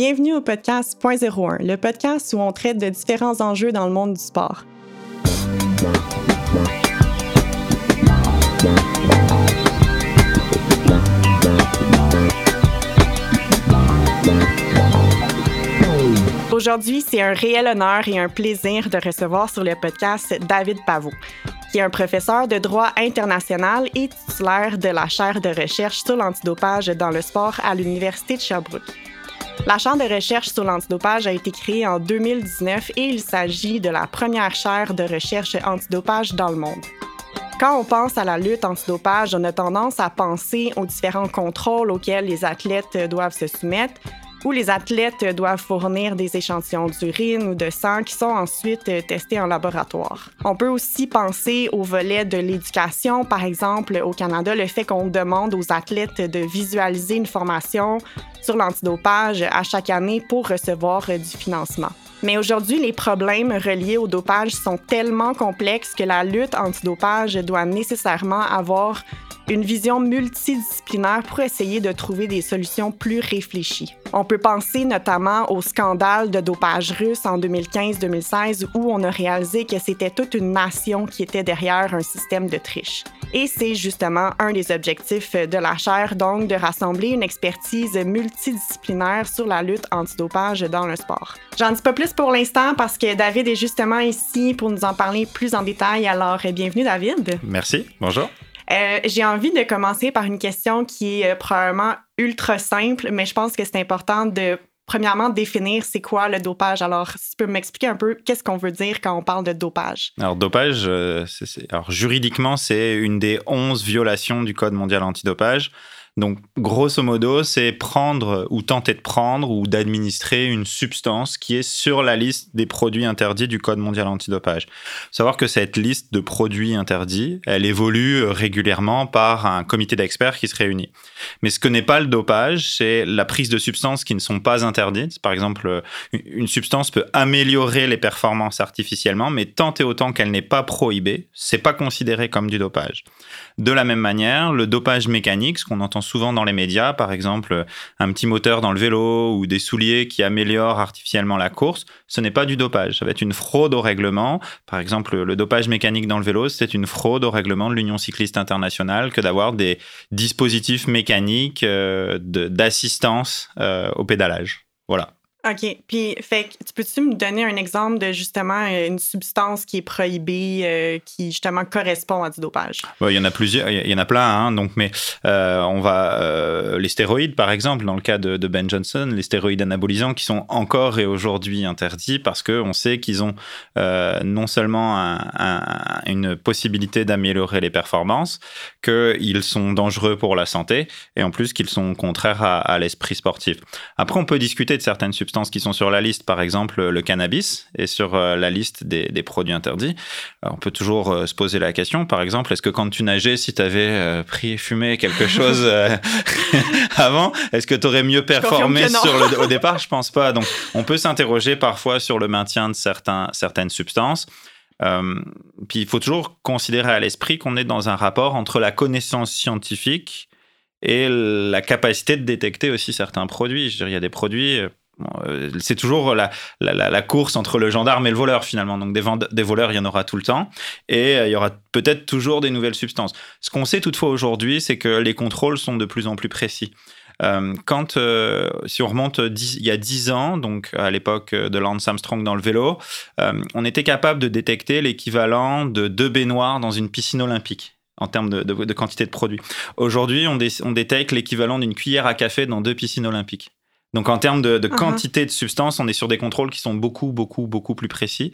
Bienvenue au podcast Point 01, le podcast où on traite de différents enjeux dans le monde du sport. Aujourd'hui, c'est un réel honneur et un plaisir de recevoir sur le podcast David Pavot, qui est un professeur de droit international et titulaire de la chaire de recherche sur l'antidopage dans le sport à l'Université de Sherbrooke. La chaire de recherche sur l'antidopage a été créée en 2019 et il s'agit de la première chaire de recherche antidopage dans le monde. Quand on pense à la lutte antidopage, on a tendance à penser aux différents contrôles auxquels les athlètes doivent se soumettre, où les athlètes doivent fournir des échantillons d'urine ou de sang qui sont ensuite testés en laboratoire. On peut aussi penser au volet de l'éducation. Par exemple, au Canada, le fait qu'on demande aux athlètes de visualiser une formation sur l'antidopage à chaque année pour recevoir du financement. Mais aujourd'hui, les problèmes reliés au dopage sont tellement complexes que la lutte antidopage doit nécessairement avoir une vision multidisciplinaire pour essayer de trouver des solutions plus réfléchies. On peut penser notamment au scandale de dopage russe en 2015-2016 où on a réalisé que c'était toute une nation qui était derrière un système de triche. Et c'est justement un des objectifs de la chaire, donc de rassembler une expertise multidisciplinaire sur la lutte antidopage dans le sport. J'en dis pas plus pour l'instant parce que David est justement ici pour nous en parler plus en détail. Alors, bienvenue David. Merci, bonjour. Euh, j'ai envie de commencer par une question qui est euh, probablement ultra simple, mais je pense que c'est important de premièrement, définir c'est quoi le dopage. Alors, si tu peux m'expliquer un peu qu'est-ce qu'on veut dire quand on parle de dopage? Alors, dopage, euh, alors, juridiquement, c'est une des 11 violations du Code mondial antidopage. Donc, grosso modo, c'est prendre ou tenter de prendre ou d'administrer une substance qui est sur la liste des produits interdits du Code mondial antidopage. Savoir que cette liste de produits interdits, elle évolue régulièrement par un comité d'experts qui se réunit. Mais ce que n'est pas le dopage, c'est la prise de substances qui ne sont pas interdites. Par exemple, une substance peut améliorer les performances artificiellement, mais tant et autant qu'elle n'est pas prohibée, c'est pas considéré comme du dopage. De la même manière, le dopage mécanique, ce qu'on entend souvent dans les médias, par exemple un petit moteur dans le vélo ou des souliers qui améliorent artificiellement la course, ce n'est pas du dopage. Ça va être une fraude au règlement. Par exemple, le dopage mécanique dans le vélo, c'est une fraude au règlement de l'Union cycliste internationale que d'avoir des dispositifs mécaniques euh, d'assistance euh, au pédalage. Voilà. OK. Puis, fait tu peux-tu me donner un exemple de justement euh, une substance qui est prohibée, euh, qui justement correspond à du dopage? il y en a plusieurs, il y en a plein, hein, donc, mais euh, on va. les stéroïdes, par exemple, dans le cas de, Ben Johnson, les stéroïdes anabolisants qui sont encore et aujourd'hui interdits parce qu'on sait qu'ils ont non seulement une possibilité d'améliorer les performances, qu'ils sont dangereux pour la santé et en plus qu'ils sont contraires à l'esprit sportif. Après, on peut discuter de certaines substances qui sont sur la liste, par exemple le cannabis, est sur euh, la liste des, produits interdits. on peut toujours euh, se poser la question, par exemple, est-ce que quand tu nageais, si tu avais euh, pris et fumé quelque chose avant, est-ce que tu aurais mieux performé sur le, au départ? Je pense pas. Donc, on peut s'interroger parfois sur le maintien de certains, certaines substances. puis il faut toujours considérer à l'esprit qu'on est dans un rapport entre la connaissance scientifique et la capacité de détecter aussi certains produits. Je veux dire, il y a des produits, euh, c'est toujours la, course entre le gendarme et le voleur finalement. Donc des, des voleurs, il y en aura tout le temps et euh, il y aura peut-être toujours des nouvelles substances. Ce qu'on sait toutefois aujourd'hui, c'est que les contrôles sont de plus en plus précis. Euh, quand, si on remonte il y a 10 ans, donc à l'époque de Lance Armstrong dans le vélo, on était capable de détecter l'équivalent de deux baignoires dans une piscine olympique en termes de, quantité de produits. Aujourd'hui, on, on détecte l'équivalent d'une cuillère à café dans deux piscines olympiques. Donc en termes de, uh-huh. quantité de substance, on est sur des contrôles qui sont beaucoup, beaucoup, beaucoup plus précis.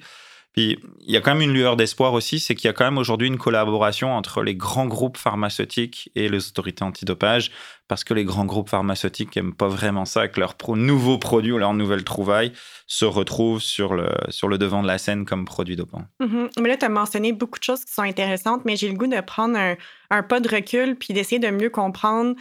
Puis il y a quand même une lueur d'espoir aussi, c'est qu'il y a quand même aujourd'hui une collaboration entre les grands groupes pharmaceutiques et les autorités antidopage, parce que les grands groupes pharmaceutiques n'aiment pas vraiment ça, que leurs nouveaux produits ou leurs nouvelles trouvailles se retrouvent sur le, sur le devant de la scène comme produits dopants. Mm-hmm. Mais là, tu as mentionné beaucoup de choses qui sont intéressantes, mais j'ai le goût de prendre un, un pas de recul puis d'essayer de mieux comprendre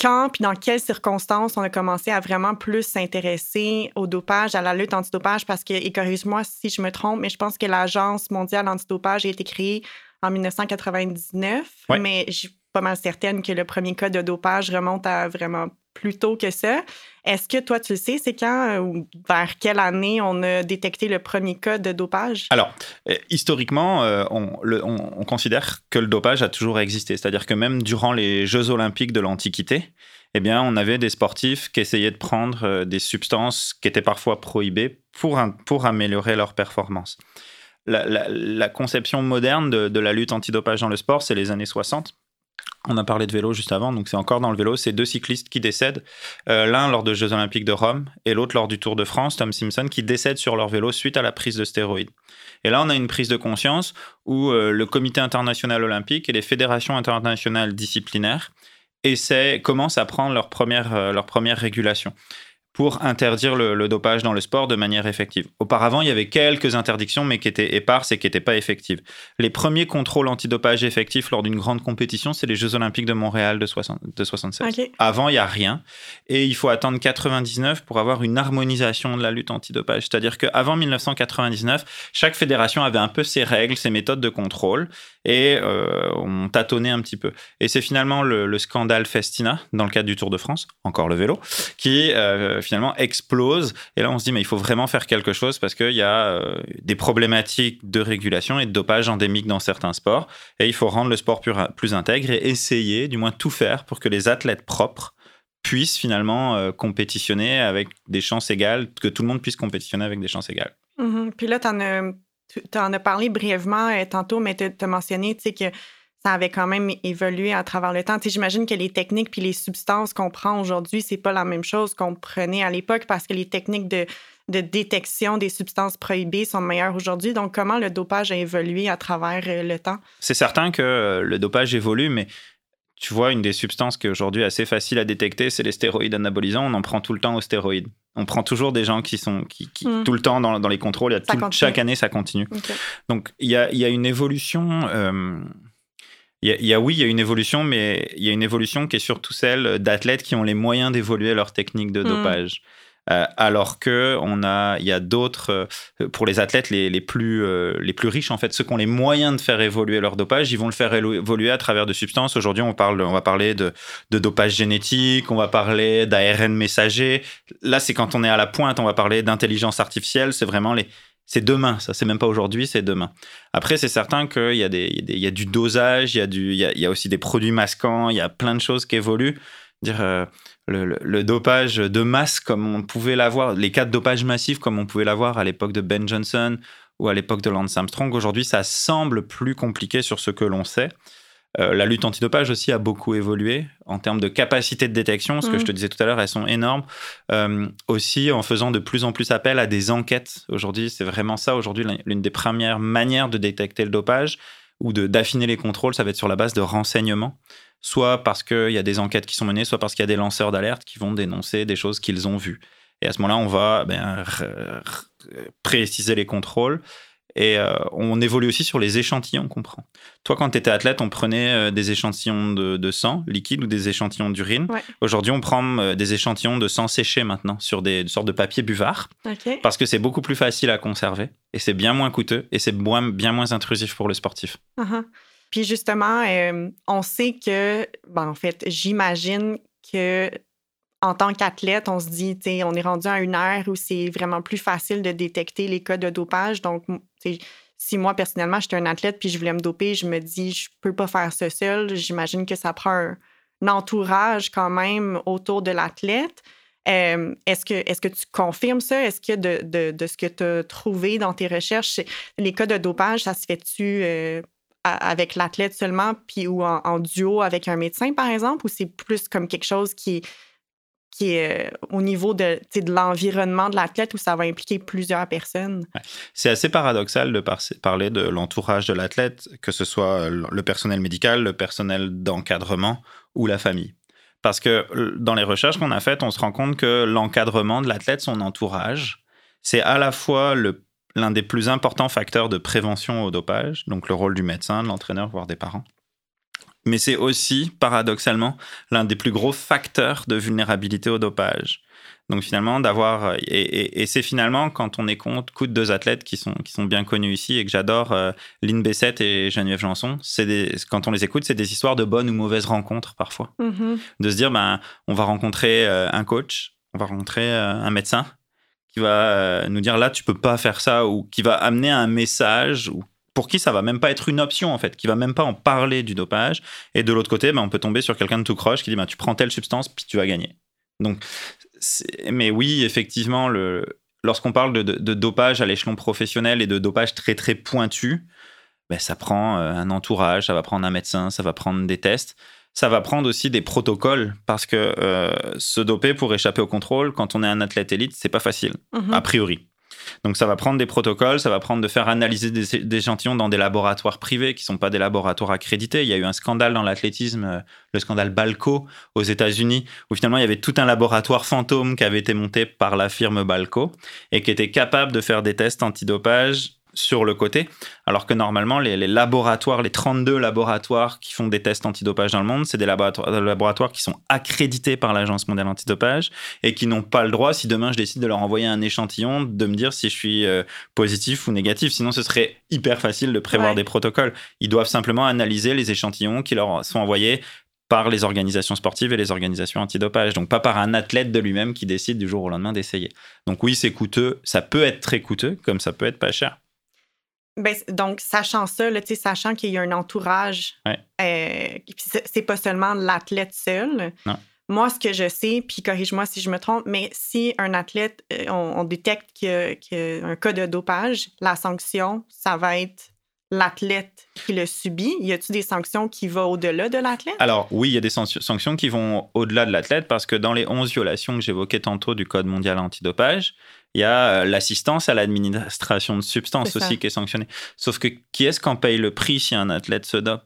quand puis dans quelles circonstances on a commencé à vraiment plus s'intéresser au dopage, à la lutte antidopage, parce que, et corrige-moi si je me trompe, mais je pense que l'Agence mondiale antidopage a été créée en 1999, mais je suis pas mal certaine que le premier cas de dopage remonte à vraiment plus tôt que ça. Est-ce que toi, tu le sais, c'est quand ou vers quelle année on a détecté le premier cas de dopage? Alors, historiquement, on, on, considère que le dopage a toujours existé. C'est-à-dire que même durant les Jeux olympiques de l'Antiquité, eh bien, on avait des sportifs qui essayaient de prendre euh, des substances qui étaient parfois prohibées pour, pour améliorer leur performance. La, conception moderne de, la lutte antidopage dans le sport, c'est les années 60. On a parlé de vélo juste avant, donc c'est encore dans le vélo. C'est deux cyclistes qui décèdent, euh, l'un lors des Jeux Olympiques de Rome et l'autre lors du Tour de France, Tom Simpson, qui décèdent sur leur vélo suite à la prise de stéroïdes. Et là, on a une prise de conscience où euh, le Comité international olympique et les fédérations internationales disciplinaires essaient, commencent à prendre leur première, euh, leur première régulation pour interdire le, dopage dans le sport de manière effective. Auparavant, il y avait quelques interdictions, mais qui étaient éparses et qui n'étaient pas effectives. Les premiers contrôles antidopage effectifs lors d'une grande compétition, c'est les Jeux Olympiques de Montréal de, 60, de 67. Avant, il n'y a rien. Et il faut attendre 99 pour avoir une harmonisation de la lutte antidopage. C'est-à-dire qu'avant 1999, chaque fédération avait un peu ses règles, ses méthodes de contrôle et euh, on tâtonnait un petit peu. Et c'est finalement le, scandale Festina, dans le cadre du Tour de France, encore le vélo, qui euh, finalement explose. Et là, on se dit, mais il faut vraiment faire quelque chose parce qu'il y a euh, des problématiques de régulation et de dopage endémiques dans certains sports. Et il faut rendre le sport plus, plus intègre et essayer, du moins tout faire pour que les athlètes propres puissent finalement compétitionner avec des chances égales, que tout le monde puisse compétitionner avec des chances égales. Mm-hmm. Puis là, tu en en as parlé brièvement euh, tantôt, mais tu as mentionné que ça avait quand même évolué à travers le temps. J'imagine que les techniques puis les substances qu'on prend aujourd'hui, c'est pas la même chose qu'on prenait à l'époque parce que les techniques de, de, détection des substances prohibées sont meilleures aujourd'hui. Donc, comment le dopage a évolué à travers euh, le temps? C'est certain que euh, le dopage évolue, mais tu vois, une des substances qui est aujourd'hui assez facile à détecter, c'est les stéroïdes anabolisants. On en prend tout le temps aux stéroïdes. On prend toujours des gens qui sont qui, hmm. tout le temps dans, les contrôles. chaque année, ça continue. Donc, il y a, une évolution. Euh, il y, a, oui, il y a une évolution, mais il y a une évolution qui est surtout celle d'athlètes qui ont les moyens d'évoluer leur technique de hmm. dopage. Euh, alors que on a, il y a d'autres euh, pour les athlètes les, les plus euh, les plus riches en fait, ceux qui ont les moyens de faire évoluer leur dopage, ils vont le faire évoluer à travers de substances. Aujourd'hui, on parle, on va parler de, de dopage génétique, on va parler d'ARN messager. Là, c'est quand on est à la pointe, on va parler d'intelligence artificielle. C'est vraiment les c'est demain, ça c'est même pas aujourd'hui, c'est demain. Après, c'est certain qu'il y, a y a du dosage, il y a, aussi des produits masquants, il y a plein de choses qui évoluent. Dire, le, dopage de masse comme on pouvait l'avoir, les cas de dopage massif comme on pouvait l'avoir à l'époque de Ben Johnson ou à l'époque de Lance Armstrong. Aujourd'hui, ça semble plus compliqué sur ce que l'on sait. Euh, la lutte antidopage aussi a beaucoup évolué en termes de capacité de détection. Ce que je te disais tout à l'heure, elles sont énormes. Euh, aussi en faisant de plus en plus appel à des enquêtes. Aujourd'hui, c'est vraiment ça. Aujourd'hui, l'une des premières manières de détecter le dopage ou d'affiner les contrôles, ça va être sur la base de renseignements soit parce qu'il y a des enquêtes qui sont menées, soit parce qu'il y a des lanceurs d'alerte qui vont dénoncer des choses qu'ils ont vues. Et à ce moment-là, on va ben, préciser les contrôles. Et euh, on évolue aussi sur les échantillons qu'on prend. Toi, quand tu étais athlète, on prenait euh, des échantillons de, sang liquide ou des échantillons d'urine. Aujourd'hui, on prend euh, des échantillons de sang séché maintenant sur des, sortes de papier buvard. Parce que c'est beaucoup plus facile à conserver et c'est bien moins coûteux et c'est bien moins intrusif pour le sportif. Uh-huh. Puis justement, on sait que, ben, en fait, j'imagine que en tant qu'athlète, on se dit, on est rendu à une ère où c'est vraiment plus facile de détecter les cas de dopage. Donc, si moi, personnellement, j'étais un athlète puis je voulais me doper, je me dis, je peux pas faire ça seul. J'imagine que ça prend un, entourage quand même autour de l'athlète. Euh, est-ce que, est que tu confirmes ça? Est-ce que de, de, ce que tu as trouvé dans tes recherches, les cas de dopage, ça se fait-tu euh, avec l'athlète seulement, puis ou en, duo avec un médecin, par exemple, ou c'est plus comme quelque chose qui, qui est euh, au niveau de, l'environnement de l'athlète où ça va impliquer plusieurs personnes. C'est assez paradoxal de parler de l'entourage de l'athlète, que ce soit le personnel médical, le personnel d'encadrement ou la famille. Parce que dans les recherches qu'on a faites, on se rend compte que l'encadrement de l'athlète, son entourage, c'est à la fois l'un des plus importants facteurs de prévention au dopage, donc le rôle du médecin, de l'entraîneur, voire des parents. Mais c'est aussi, paradoxalement, l'un des plus gros facteurs de vulnérabilité au dopage. Donc finalement, d'avoir... Et, c'est finalement, quand on écoute deux athlètes qui sont, qui sont bien connus ici et que j'adore, euh, Lynn Bessette et Geneviève Janson, des, quand on les écoute, c'est des histoires de bonnes ou mauvaises rencontres parfois. Mm-hmm. De se dire, ben, on va rencontrer euh, un coach, on va rencontrer euh, un médecin qui va nous dire là, tu peux pas faire ça, ou qui va amener un message, ou pour qui ça va même pas être une option en fait, qui va même pas en parler du dopage. Et de l'autre côté, ben, on peut tomber sur quelqu'un de tout croche qui dit ben, tu prends telle substance puis tu vas gagner. Donc, mais oui, effectivement, le, lorsqu'on parle de, dopage à l'échelon professionnel et de dopage très très pointu, ben, ça prend euh, un entourage, ça va prendre un médecin, ça va prendre des tests. Ça va prendre aussi des protocoles parce que euh, se doper pour échapper au contrôle, quand on est un athlète élite, c'est pas facile, mhm. a priori. Donc ça va prendre des protocoles, ça va prendre de faire analyser des, échantillons dans des laboratoires privés qui ne sont pas des laboratoires accrédités. Il y a eu un scandale dans l'athlétisme, euh, le scandale Balco aux États-Unis, où finalement il y avait tout un laboratoire fantôme qui avait été monté par la firme Balco et qui était capable de faire des tests antidopage sur le côté, alors que normalement, les, laboratoires, les 32 laboratoires qui font des tests antidopage dans le monde, c'est des laboratoires, qui sont accrédités par l'Agence mondiale antidopage et qui n'ont pas le droit, si demain je décide de leur envoyer un échantillon, de me dire si je suis euh, positif ou négatif. Sinon, ce serait hyper facile de prévoir des protocoles. Ils doivent simplement analyser les échantillons qui leur sont envoyés par les organisations sportives et les organisations antidopage. Donc pas par un athlète de lui-même qui décide du jour au lendemain d'essayer. Donc oui, c'est coûteux, ça peut être très coûteux, comme ça peut être pas cher. Ben, donc, sachant ça, là, sachant qu'il y a un entourage, euh, c'est pas seulement l'athlète seul. Moi, ce que je sais, puis corrige-moi si je me trompe, mais si un athlète, euh, on, détecte qu'il y, a un cas de dopage, la sanction, ça va être l'athlète qui le subit. Y a-t-il des sanctions qui vont au-delà de l'athlète? Alors, oui, il y a des sanctions qui vont au-delà de l'athlète parce que dans les 11 violations que j'évoquais tantôt du Code mondial antidopage, il y a euh, l'assistance à l'administration de substances aussi qui est sanctionnée. Sauf que qui est-ce qu'en paye le prix si un athlète se dope?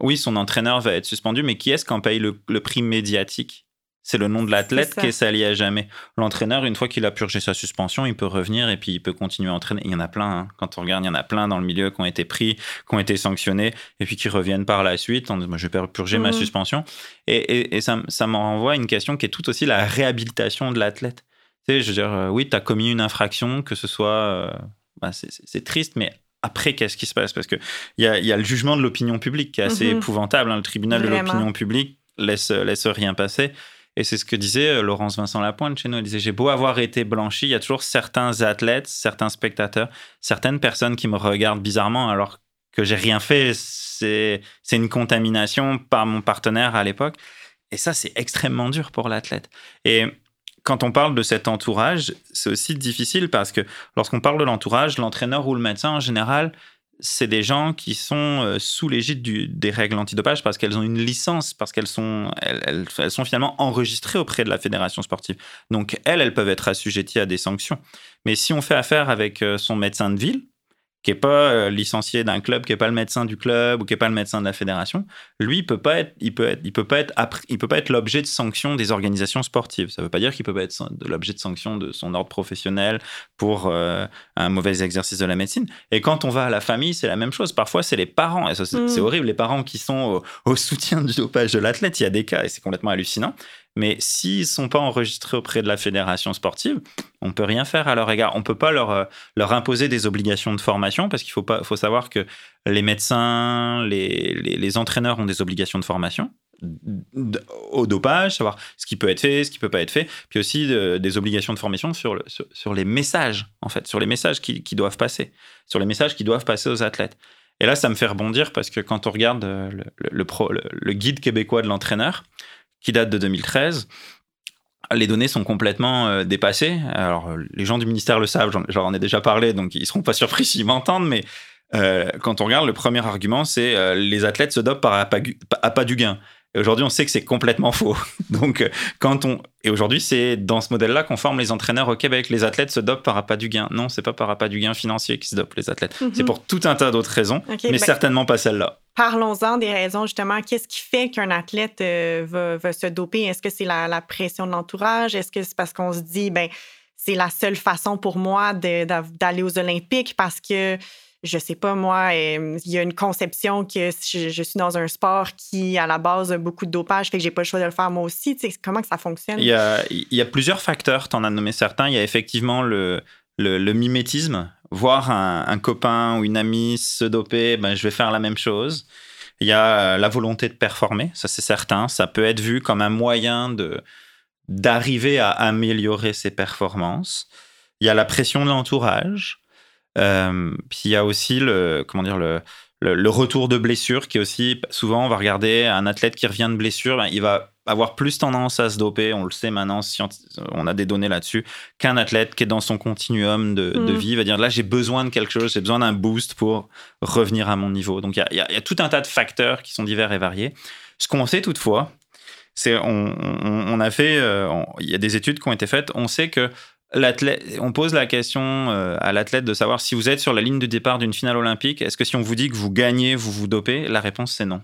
Oui, son entraîneur va être suspendu, mais qui est-ce qu'en paye le, prix médiatique? C'est le nom de l'athlète qui est sali à jamais. L'entraîneur, une fois qu'il a purgé sa suspension, il peut revenir et puis il peut continuer à entraîner. Il y en a plein. Hein. Quand on regarde, il y en a plein dans le milieu qui ont été pris, qui ont été sanctionnés et puis qui reviennent par la suite en disant Je vais purger ma mmh. suspension. Et, et, ça, ça m'en renvoie à une question qui est tout aussi la réhabilitation de l'athlète je veux dire, euh, oui, tu as commis une infraction, que ce soit. Euh, bah, c'est triste, mais après, qu'est-ce qui se passe? Parce qu'il y a, y a le jugement de l'opinion publique qui est assez mhm. épouvantable. Hein. Le tribunal de l'opinion publique laisse, laisse rien passer. Et c'est ce que disait euh, Laurence Vincent Lapointe chez nous. Elle disait J'ai beau avoir été blanchi, il y a toujours certains athlètes, certains spectateurs, certaines personnes qui me regardent bizarrement alors que j'ai rien fait. C'est une contamination par mon partenaire à l'époque. Et ça, c'est extrêmement dur pour l'athlète. Et quand on parle de cet entourage, c'est aussi difficile parce que lorsqu'on parle de l'entourage, l'entraîneur ou le médecin en général, c'est des gens qui sont euh, sous l'égide des règles antidopage parce qu'elles ont une licence, parce qu'elles sont, elles, sont finalement enregistrées auprès de la fédération sportive. Donc, elles, elles peuvent être assujetties à des sanctions. Mais si on fait affaire avec euh, son médecin de ville, qui est pas euh, licencié d'un club, qui est pas le médecin du club ou qui est pas le médecin de la fédération, lui il peut pas être, il peut être, il peut pas être, il peut pas être l'objet de sanctions des organisations sportives. Ça veut pas dire qu'il peut pas être l'objet de sanctions de son ordre professionnel pour euh, un mauvais exercice de la médecine. Et quand on va à la famille, c'est la même chose. Parfois c'est les parents, et c'est mm. horrible, les parents qui sont au, au soutien du dopage de l'athlète. Il y a des cas et c'est complètement hallucinant. Mais s'ils ne sont pas enregistrés auprès de la fédération sportive, on ne peut rien faire à leur égard. On ne peut pas leur, euh, leur imposer des obligations de formation parce qu'il faut, faut savoir que les médecins, les, les, entraîneurs ont des obligations de formation au dopage, savoir ce qui peut être fait, ce qui peut pas être fait, puis aussi des obligations de formation sur, le, sur, les messages, en fait, sur les messages qui, qui, doivent passer, sur les messages qui doivent passer aux athlètes. Et là, ça me fait rebondir parce que quand on regarde euh, le, le, le guide québécois de l'entraîneur, qui date de 2013 les données sont complètement euh, dépassées. Alors, les gens du ministère le savent, j'en ai déjà parlé, donc ils seront pas surpris s'ils m'entendent, mais euh, quand on regarde, le premier argument, c'est euh, les athlètes se dopent par appât du gain. Et aujourd'hui, on sait que c'est complètement faux. Donc, quand on et aujourd'hui, c'est dans ce modèle-là qu'on forme les entraîneurs au Québec. Les athlètes se dopent par appât du gain. Non, c'est pas par appât du gain financier qu'ils se dopent les athlètes. C'est mhm. pour tout un tas d'autres raisons, mais ben, certainement pas celle-là. Parlons-en des raisons justement. Qu'est-ce qui fait qu'un athlète euh, va, se doper? Est-ce que c'est la, pression de l'entourage? Est-ce que c'est parce qu'on se dit ben c'est la seule façon pour moi d'aller aux Olympiques parce que je sais pas moi, il y a une conception que je, suis dans un sport qui, à la base, a beaucoup de dopage, fait que j'ai pas le choix de le faire moi aussi. comment que ça fonctionne? Il y a plusieurs facteurs, tu en as nommé certains. Il y a effectivement le, le, mimétisme, voir un, copain ou une amie se doper, ben, je vais faire la même chose. Il y a la volonté de performer, ça c'est certain. Ça peut être vu comme un moyen de d'arriver à améliorer ses performances. Il y a la pression de l'entourage. Euh, puis il y a aussi le, comment dire, le, le, retour de blessure qui est aussi, souvent, on va regarder un athlète qui revient de blessure, ben, il va avoir plus tendance à se doper, on le sait maintenant, on a des données là-dessus, qu'un athlète qui est dans son continuum de, de mm. vie va dire là j'ai besoin de quelque chose, j'ai besoin d'un boost pour revenir à mon niveau. Donc il y, y a, tout un tas de facteurs qui sont divers et variés. Ce qu'on sait toutefois, c'est on, on, a fait, euh, il y a des études qui ont été faites, on sait que on pose la question euh, à l'athlète de savoir si vous êtes sur la ligne de départ d'une finale olympique, est-ce que si on vous dit que vous gagnez, vous vous dopez? La réponse c'est non.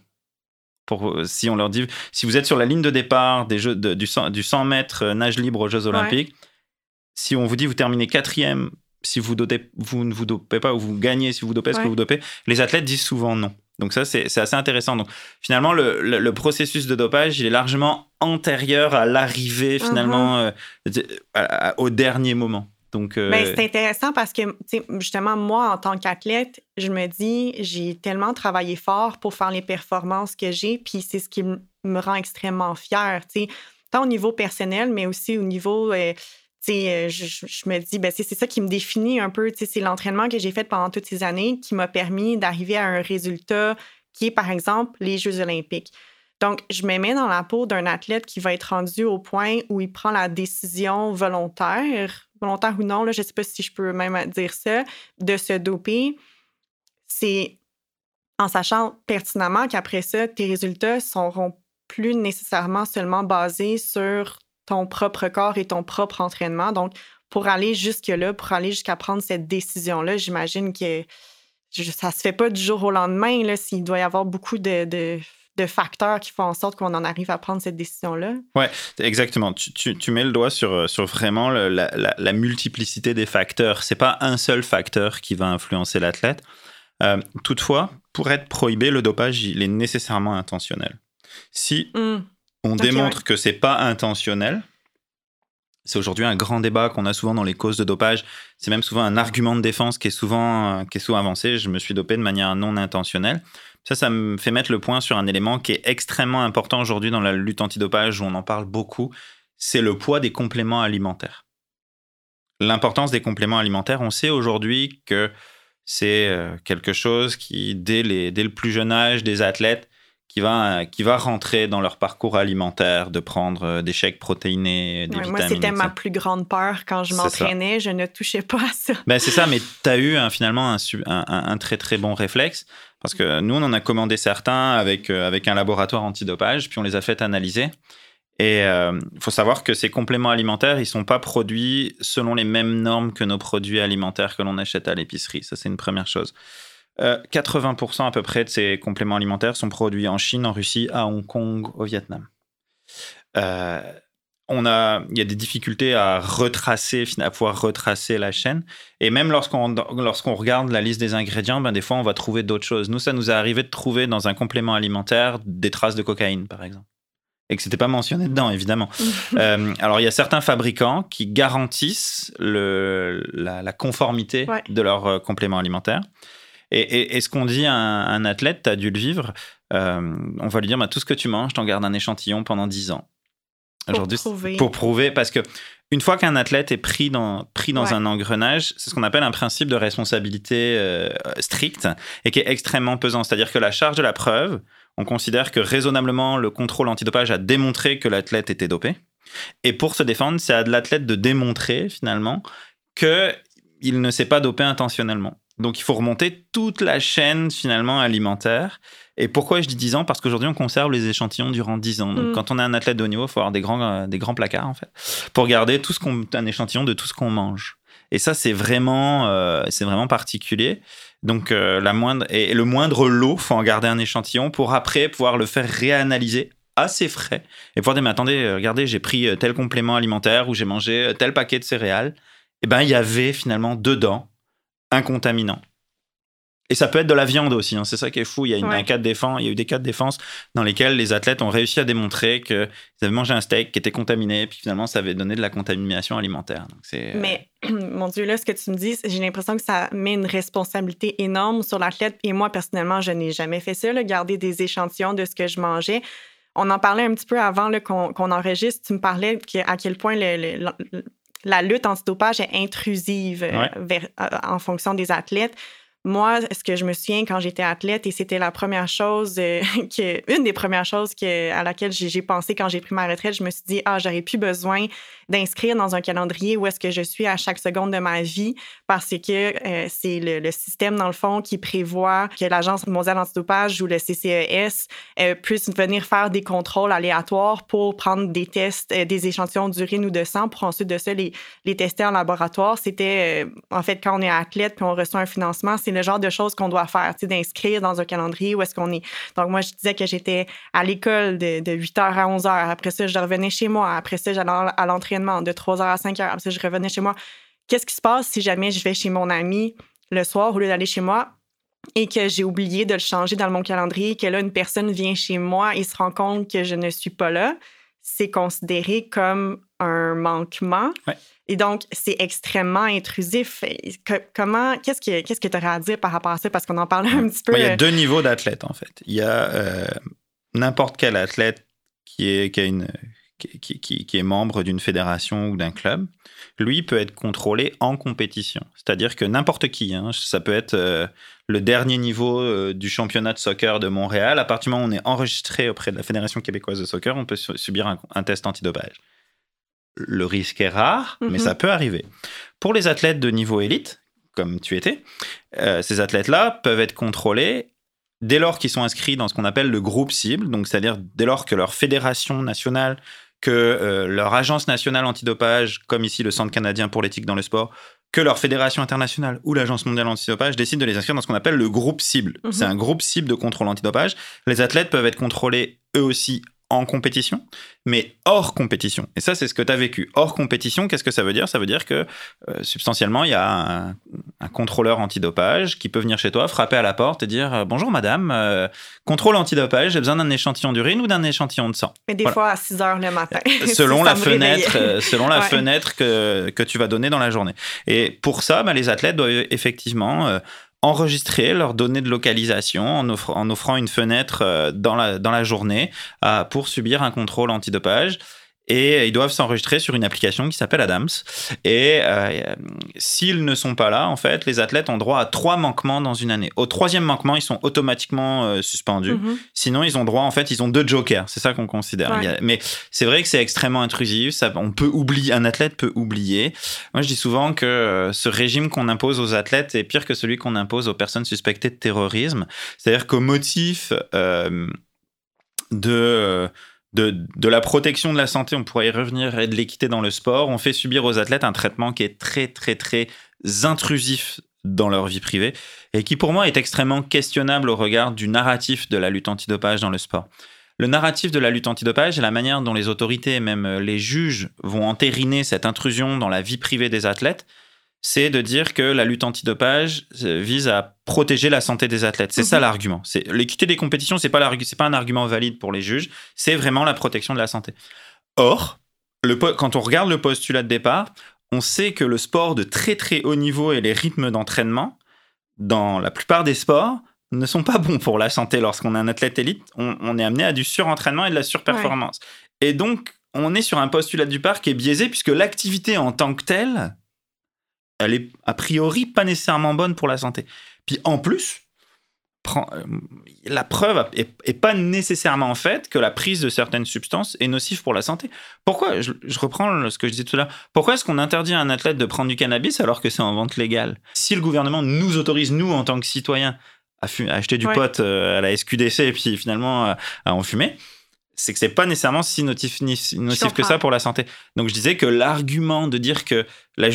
Pour, euh, si on leur dit, si vous êtes sur la ligne de départ des jeux du, 100, du 100 mètres euh, nage libre aux Jeux olympiques, si on vous dit vous terminez quatrième, si vous, ne vous dopez pas ou vous gagnez si vous dopez, est-ce que vous dopez Les athlètes disent souvent non. Donc ça, c'est assez intéressant. Donc finalement, le, processus de dopage, il est largement antérieur à l'arrivée finalement uh-huh. au dernier moment. Euh, c'est intéressant parce que justement, moi, en tant qu'athlète, je me dis, j'ai tellement travaillé fort pour faire les performances que j'ai, puis c'est ce qui me rend extrêmement fière, tant au niveau personnel, mais aussi au niveau... Euh, euh, je, je, me dis, ben, c'est ça qui me définit un peu. C'est l'entraînement que j'ai fait pendant toutes ces années qui m'a permis d'arriver à un résultat qui est, par exemple, les Jeux olympiques. Donc, je me mets dans la peau d'un athlète qui va être rendu au point où il prend la décision volontaire, volontaire ou non, là, je ne sais pas si je peux même dire ça, de se doper. C'est en sachant pertinemment qu'après ça, tes résultats ne seront plus nécessairement seulement basés sur ton propre corps et ton propre entraînement. Donc, pour aller jusque-là, pour aller jusqu'à prendre cette décision-là, j'imagine que ça se fait pas du jour au lendemain. Là, s'il doit y avoir beaucoup de, facteurs qui font en sorte qu'on en arrive à prendre cette décision-là. Oui, exactement. Tu, tu, mets le doigt sur, sur vraiment la, la, multiplicité des facteurs. C'est pas un seul facteur qui va influencer l'athlète. Euh, toutefois, pour être prohibé, le dopage, il est nécessairement intentionnel. Si mmh on démontre que c'est pas intentionnel. C'est aujourd'hui un grand débat qu'on a souvent dans les causes de dopage. C'est même souvent un argument de défense qui est souvent, qui est souvent avancé. Je me suis dopé de manière non intentionnelle. Ça, ça me fait mettre le point sur un élément qui est extrêmement important aujourd'hui dans la lutte antidopage, où on en parle beaucoup. C'est le poids des compléments alimentaires. L'importance des compléments alimentaires, on sait aujourd'hui que c'est euh, quelque chose qui, dès, dès le plus jeune âge des athlètes, qui va, qui va rentrer dans leur parcours alimentaire, de prendre euh, des chèques protéinés, des vitamines. Moi, c'était ma plus grande peur quand je m'entraînais. Je ne touchais pas à ça. Ben, c'est ça, mais tu as eu finalement un, un, très, très bon réflexe. Parce que nous, on en a commandé certains avec, euh, avec un laboratoire antidopage, puis on les a fait analyser. Et il euh, faut savoir que ces compléments alimentaires, ils sont pas produits selon les mêmes normes que nos produits alimentaires que l'on achète à l'épicerie. Ça, c'est une première chose. 80% euh, à peu près de ces compléments alimentaires sont produits en Chine, en Russie, à Hong Kong, au Vietnam. Euh, on a, il y a des difficultés à retracer, à pouvoir retracer la chaîne. Et même lorsqu'on lorsqu'on regarde la liste des ingrédients, ben des fois on va trouver d'autres choses. Nous, ça nous est arrivé de trouver dans un complément alimentaire des traces de cocaïne, par exemple, et que c'était pas mentionné dedans, évidemment. Euh, alors il y a certains fabricants qui garantissent le, la, conformité de leurs compléments alimentaires. Et, ce qu'on dit à un, athlète, tu as dû le vivre, euh, on va lui dire bah, tout ce que tu manges, t'en gardes un échantillon pendant 10 ans. Pour prouver. Pour prouver, parce que une fois qu'un athlète est pris dans, pris dans un engrenage, c'est ce qu'on appelle un principe de responsabilité euh, stricte et qui est extrêmement pesant. C'est-à-dire que la charge de la preuve, on considère que raisonnablement, le contrôle antidopage a démontré que l'athlète était dopé. Et pour se défendre, c'est à l'athlète de démontrer finalement qu'il ne s'est pas dopé intentionnellement. Donc il faut remonter toute la chaîne finalement alimentaire. Et pourquoi je dis 10 ans? Parce qu'aujourd'hui on conserve les échantillons durant 10 ans. Donc mm. quand on est un athlète de haut niveau, il faut avoir des grands, euh, des grands placards en fait, pour garder tout ce qu'on, un échantillon de tout ce qu'on mange. Et ça c'est vraiment, euh, c'est vraiment particulier. Donc euh, la moindre et le moindre lot, faut en garder un échantillon pour après pouvoir le faire réanalyser assez frais et pouvoir dire mais attendez, regardez, j'ai pris tel complément alimentaire ou j'ai mangé tel paquet de céréales. Et ben il y avait finalement dedans un contaminant. Et ça peut être de la viande aussi, hein. c'est ça qui est fou. Il y, a un cas de défense, il y a eu des cas de défense dans lesquels les athlètes ont réussi à démontrer qu'ils avaient mangé un steak qui était contaminé, puis finalement ça avait donné de la contamination alimentaire. Euh, Mais mon Dieu, là, ce que tu me dis, j'ai l'impression que ça met une responsabilité énorme sur l'athlète. Et moi, personnellement, je n'ai jamais fait ça, garder des échantillons de ce que je mangeais. On en parlait un petit peu avant qu'on enregistre. Tu me parlais à quel point la lutte antidopage est intrusive euh, en fonction des athlètes moi, ce que je me souviens quand j'étais athlète, et c'était la première chose, euh, que, une des premières choses que, à laquelle j'ai pensé quand j'ai pris ma retraite, je me suis dit, ah, j'aurais plus besoin d'inscrire dans un calendrier où est-ce que je suis à chaque seconde de ma vie parce que euh, c'est le, système, dans le fond, qui prévoit que l'Agence mondiale antidopage ou le CCES euh, puisse venir faire des contrôles aléatoires pour prendre des tests, des échantillons d'urine ou de sang pour ensuite de ça les, les tester en laboratoire. C'était, en fait, quand on est athlète puis on reçoit un financement, le genre de choses qu'on doit faire, d'inscrire dans un calendrier où est-ce qu'on est. Donc, moi, je disais que j'étais à l'école de, 8h à 11h. Après ça, je revenais chez moi. Après ça, j'allais à l'entraînement de 3h à 5h. Après ça, je revenais chez moi. Qu'est-ce qui se passe si jamais je vais chez mon ami le soir au lieu d'aller chez moi? et que j'ai oublié de le changer dans mon calendrier, que là, une personne vient chez moi et se rend compte que je ne suis pas là, c'est considéré comme un manquement. Et donc, c'est extrêmement intrusif. comment, qu'est-ce que qu'est-ce que tu aurais à dire par rapport à ça? Parce qu'on en parlait un petit peu. Il y a euh, deux niveaux d'athlètes, en fait. Il y a euh, n'importe quel athlète qui est, qui, a une, qui, qui, est membre d'une fédération ou d'un club. Lui peut être contrôlé en compétition. C'est-à-dire que n'importe qui, hein, ça peut être euh, le dernier niveau du championnat de soccer de Montréal. À partir du moment où on est enregistré auprès de la Fédération québécoise de soccer, on peut subir un, un test antidopage le risque est rare, mais mhm. ça peut arriver. Pour les athlètes de niveau élite, comme tu étais, euh, ces athlètes-là peuvent être contrôlés dès lors qu'ils sont inscrits dans ce qu'on appelle le groupe cible, donc c'est-à-dire dès lors que leur fédération nationale, que euh, leur agence nationale antidopage, comme ici le Centre canadien pour l'éthique dans le sport, que leur fédération internationale ou l'agence mondiale antidopage décident de les inscrire dans ce qu'on appelle le groupe cible. Mhm. C'est un groupe cible de contrôle antidopage. Les athlètes peuvent être contrôlés eux aussi en compétition, mais hors compétition. Et ça, c'est ce que tu as vécu. Hors compétition, qu'est-ce que ça veut dire? Ça veut dire que euh, substantiellement, il y a un, contrôleur antidopage qui peut venir chez toi, frapper à la porte et dire euh, Bonjour madame, euh, contrôle antidopage, j'ai besoin d'un échantillon d'urine ou d'un échantillon de sang. Mais des fois à 6 heures le matin. selon la fenêtre, selon la fenêtre que, que, tu vas donner dans la journée. Et pour ça, bah, les athlètes doivent effectivement enregistrer leurs données de localisation en, offrant une fenêtre euh, dans la, dans la journée euh, pour subir un contrôle antidopage et ils doivent s'enregistrer sur une application qui s'appelle Adams. Et euh, s'ils ne sont pas là, en fait, les athlètes ont droit à trois manquements dans une année. Au troisième manquement, ils sont automatiquement euh, suspendus. Mhm. Sinon, ils ont droit, en fait, ils ont deux jokers. C'est ça qu'on considère. mais c'est vrai que c'est extrêmement intrusif. Ça, on peut oublier, un athlète peut oublier. Moi, je dis souvent que euh, ce régime qu'on impose aux athlètes est pire que celui qu'on impose aux personnes suspectées de terrorisme. C'est-à-dire qu'au motif de de, la protection de la santé, on pourrait y revenir, et de l'équité dans le sport, on fait subir aux athlètes un traitement qui est très, très, très intrusif dans leur vie privée et qui, pour moi, est extrêmement questionnable au regard du narratif de la lutte antidopage dans le sport. Le narratif de la lutte antidopage et la manière dont les autorités et même les juges vont entériner cette intrusion dans la vie privée des athlètes, c'est de dire que la lutte antidopage euh, vise à protéger la santé des athlètes. C'est ça mhm. l'argument. C'est l'équité des compétitions, c'est pas c'est pas un argument valide pour les juges, c'est vraiment la protection de la santé. Or, le, quand on regarde le postulat de départ, on sait que le sport de très très haut niveau et les rythmes d'entraînement dans la plupart des sports ne sont pas bons pour la santé lorsqu'on est un athlète élite. On, est amené à du surentraînement et de la surperformance. Et donc, on est sur un postulat du départ qui est biaisé puisque l'activité en tant que telle elle est a priori pas nécessairement bonne pour la santé. Puis en plus, euh, la preuve est, pas nécessairement faite que la prise de certaines substances est nocive pour la santé. Pourquoi je, reprends ce que je disais tout à l'heure. Pourquoi est-ce qu'on interdit à un athlète de prendre du cannabis alors que c'est en vente légale? Si le gouvernement nous autorise, nous, en tant que citoyens, à, acheter du pot euh, à la SQDC et puis finalement à en fumer, c'est que c'est pas nécessairement si nocif, nocif que ça pour la santé. Donc je disais que l'argument de dire que la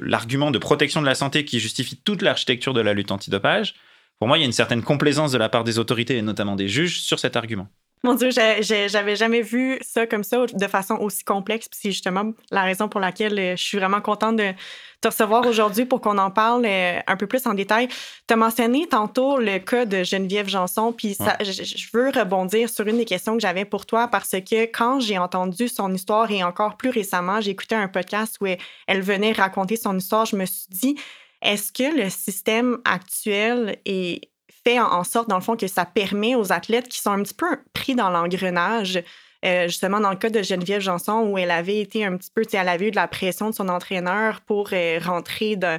l'argument de protection de la santé qui justifie toute l'architecture de la lutte antidopage, pour moi, il y a une certaine complaisance de la part des autorités et notamment des juges sur cet argument. Mon Dieu, j'avais jamais vu ça comme ça de façon aussi complexe. Puis c'est justement la raison pour laquelle euh, je suis vraiment contente de te recevoir aujourd'hui pour qu'on en parle euh, un peu plus en détail. Tu as mentionné tantôt le cas de Geneviève Janson, puis ça, je, veux rebondir sur une des questions que j'avais pour toi parce que quand j'ai entendu son histoire et encore plus récemment, j'ai écouté un podcast où elle venait raconter son histoire, je me suis dit, est-ce que le système actuel est fait en, sorte, dans le fond, que ça permet aux athlètes qui sont un petit peu pris dans l'engrenage, euh, justement dans le cas de Geneviève Janson, où elle avait été un petit peu, elle avait eu de la pression de son entraîneur pour euh, rentrer de,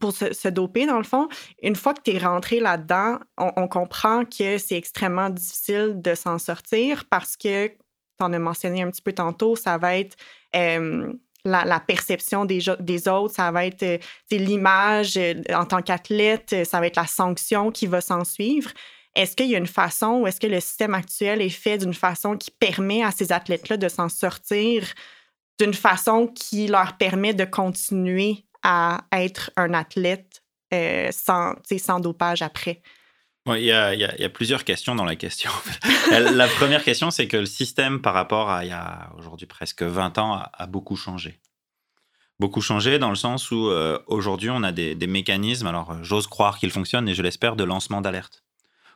pour se, doper, dans le fond. Une fois que tu es rentré là-dedans, on, comprend que c'est extrêmement difficile de s'en sortir parce que, tu en as mentionné un petit peu tantôt, ça va être euh, la, perception des, des, autres, ça va être euh, l'image euh, en tant qu'athlète, euh, ça va être la sanction qui va s'en suivre. Est-ce qu'il y a une façon ou est-ce que le système actuel est fait d'une façon qui permet à ces athlètes-là de s'en sortir d'une façon qui leur permet de continuer à être un athlète sans, sans dopage après? Il y, a, plusieurs questions dans la question. la première question, c'est que le système par rapport à il y a aujourd'hui presque 20 ans a, beaucoup changé. Beaucoup changé dans le sens où euh, aujourd'hui on a des, mécanismes, alors euh, j'ose croire qu'ils fonctionnent et je l'espère, de lancement d'alerte.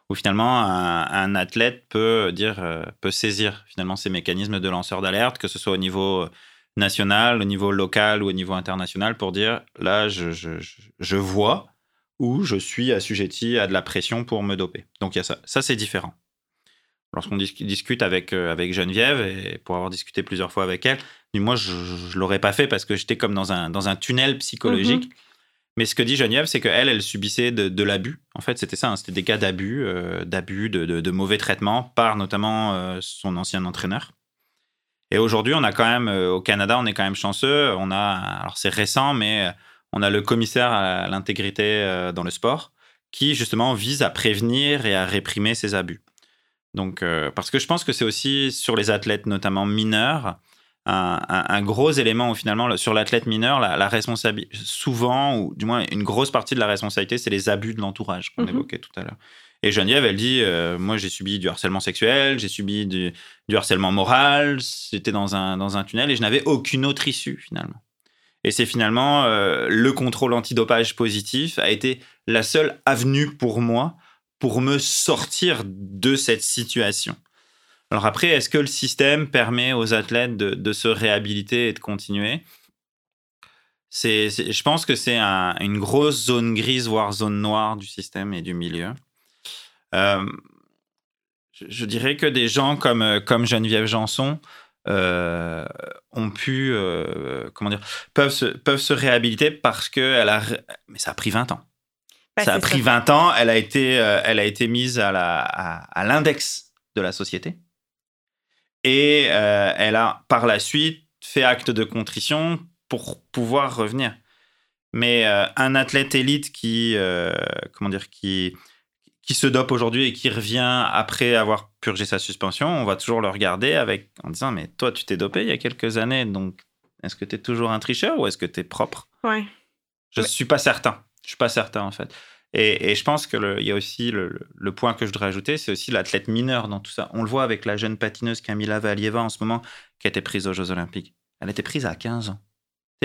Où finalement un, athlète peut dire, euh, peut saisir finalement ces mécanismes de lanceur d'alerte, que ce soit au niveau national, au niveau local ou au niveau international, pour dire là je, je vois où je suis assujetti à de la pression pour me doper. Donc il y a ça. Ça, c'est différent. Lorsqu'on discute avec, euh, avec Geneviève, et pour avoir discuté plusieurs fois avec elle, moi, je ne l'aurais pas fait parce que j'étais comme dans un, dans un tunnel psychologique. Mm-hmm. Mais ce que dit Geneviève, c'est qu'elle, elle subissait de, l'abus. En fait, c'était ça, hein, c'était des cas d'abus, euh, d'abus, de, de, mauvais traitements par notamment euh, son ancien entraîneur. Et aujourd'hui, on a quand même, au Canada, on est quand même chanceux. On a, alors c'est récent, mais on a le commissaire à l'intégrité euh, dans le sport qui justement vise à prévenir et à réprimer ces abus. Donc, euh, parce que je pense que c'est aussi sur les athlètes, notamment mineurs, un, gros élément où finalement sur l'athlète mineur, la, responsabilité, souvent, ou du moins une grosse partie de la responsabilité, c'est les abus de l'entourage qu'on mhm. évoquait tout à l'heure. Et Geneviève, elle dit, euh, moi j'ai subi du harcèlement sexuel, j'ai subi du, harcèlement moral, j'étais dans un, dans un tunnel et je n'avais aucune autre issue finalement. Et c'est finalement euh, le contrôle antidopage positif a été la seule avenue pour moi pour me sortir de cette situation. Alors après, est-ce que le système permet aux athlètes de, se réhabiliter et de continuer? C'est, Je pense que c'est une grosse zone grise, voire zone noire du système et du milieu. Euh, je, dirais que des gens comme, euh, comme Geneviève Janson euh, ont pu, euh, comment dire, peuvent se, peuvent se réhabiliter parce que elle a, mais ça a pris 20 ans. Bah, ça a pris 20 ans. Elle a été, euh, elle a été mise à la, à, l'index de la société. Et elle a par la suite fait acte de contrition pour pouvoir revenir. Mais un athlète élite qui, comment dire, qui, qui se dope aujourd'hui et qui revient après avoir purgé sa suspension, on va toujours le regarder avec, en disant Mais toi, tu t'es dopé il y a quelques années, donc est-ce que tu es toujours un tricheur ou est-ce que tu es propre? Ouais. Je ne suis pas certain. Je suis pas certain, en fait. Et, je pense qu'il y a aussi le, point que je voudrais ajouter, c'est aussi l'athlète mineur dans tout ça. On le voit avec la jeune patineuse Camila Valieva en ce moment, qui a été prise aux Jeux Olympiques. Elle a été prise à 15 ans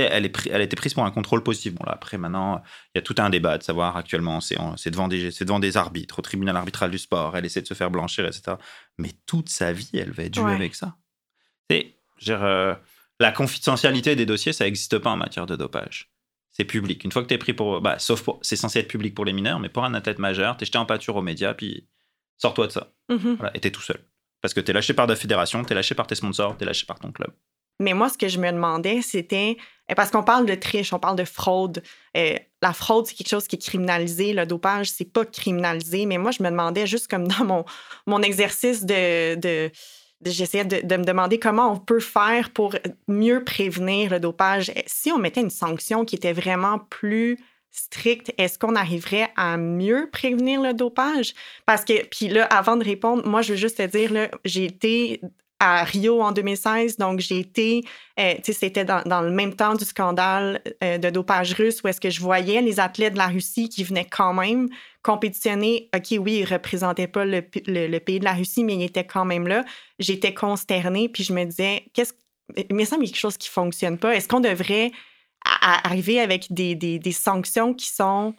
elle, est elle a été prise pour un contrôle positif. Bon, là, après, maintenant, il y a tout un débat de savoir actuellement, c'est devant, des, devant des arbitres, au tribunal arbitral du sport, elle essaie de se faire blanchir, etc. Mais toute sa vie, elle va être jouée avec ça. Et, euh, la confidentialité des dossiers, ça n'existe pas en matière de dopage. C'est public. Une fois que tu es pris pour. Bah, sauf pour. C'est censé être public pour les mineurs, mais pour un athlète majeur, tu es jeté en pâture aux médias, puis sors-toi de ça. Voilà, et tu es tout seul. Parce que tu es lâché par ta fédération, tu es lâché par tes sponsors, tu es lâché par ton club. Mais moi, ce que je me demandais, c'était eh, parce qu'on parle de triche, on parle de fraude. Eh, la fraude, c'est quelque chose qui est criminalisé. Le dopage, c'est pas criminalisé. Mais moi, je me demandais juste comme dans mon, mon exercice de, de, j'essayais de, me demander comment on peut faire pour mieux prévenir le dopage. Eh, si on mettait une sanction qui était vraiment plus stricte, est-ce qu'on arriverait à mieux prévenir le dopage? Parce que, puis là, avant de répondre, moi, je veux juste te dire, j'ai été à Rio en 2016. Donc, j'ai été, euh, tu sais, c'était dans, le même temps du scandale euh, de dopage russe où est-ce que je voyais les athlètes de la Russie qui venaient quand même compétitionner. OK, oui, ils ne représentaient pas le, pays de la Russie, mais ils étaient quand même là. J'étais consternée, puis je me disais, qu'est-ce mais ça, il y a quelque chose qui ne fonctionne pas. Est-ce qu'on devrait arriver avec des, des, des, sanctions qui sont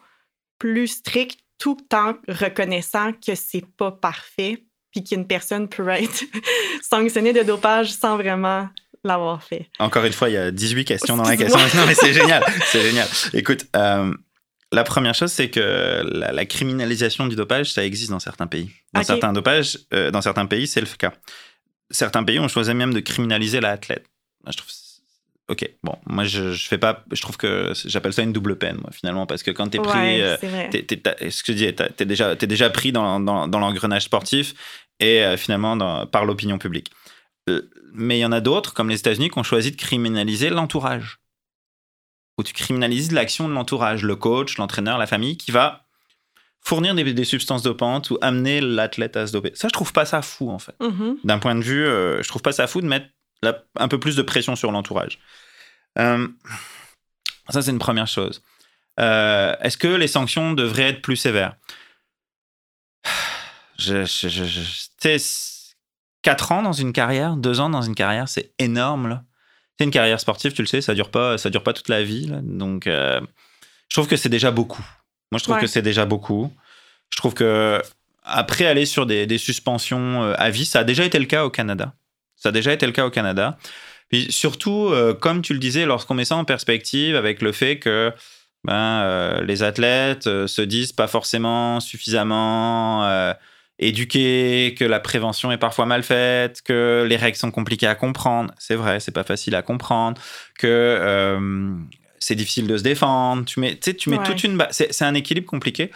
plus strictes tout en reconnaissant que c'est pas parfait? Puis qu'une personne peut être sanctionnée de dopage sans vraiment l'avoir fait. Encore une fois, il y a 18 questions dans la question. Non, mais c'est génial. C'est génial. Écoute, euh, la première chose, c'est que la, criminalisation du dopage, ça existe dans certains pays. Dans certains dopages, euh, dans certains pays, c'est le cas. Certains pays ont choisi même de criminaliser l'athlète. Je trouve Ok, bon, moi je, je fais pas, je trouve que j'appelle ça une double peine, moi, finalement, parce que quand t'es pris, ouais, euh, ce que je dis, t'es déjà, déjà pris dans, dans, dans l'engrenage sportif et euh, finalement dans, par l'opinion publique. Euh, mais il y en a d'autres, comme les États-Unis, qui ont choisi de criminaliser l'entourage. Où tu criminalises l'action de l'entourage, le coach, l'entraîneur, la famille, qui va fournir des, des, substances dopantes ou amener l'athlète à se doper. Ça, je trouve pas ça fou, en fait. Mm-hmm. D'un point de vue, je trouve pas ça fou de mettre un peu plus de pression sur l'entourage. Euh, ça, c'est une première chose. Euh, est-ce que les sanctions devraient être plus sévères? Je, je, 4 ans dans une carrière, 2 ans dans une carrière, c'est énorme. C'est une carrière sportive, tu le sais, ça dure pas, ça dure pas toute la vie. Donc, euh, je trouve que c'est déjà beaucoup. Moi, je trouve que c'est déjà beaucoup. Je trouve que après aller sur des, des suspensions à vie, ça a déjà été le cas au Canada. Ça a déjà été le cas au Canada. Puis surtout, euh, comme tu le disais, lorsqu'on met ça en perspective avec le fait que ben, euh, les athlètes euh, se disent pas forcément suffisamment éduqués, que la prévention est parfois mal faite, que les règles sont compliquées à comprendre. C'est vrai, c'est pas facile à comprendre, que c'est difficile de se défendre. Tu mets, tu mets toute une. C'est un équilibre compliqué.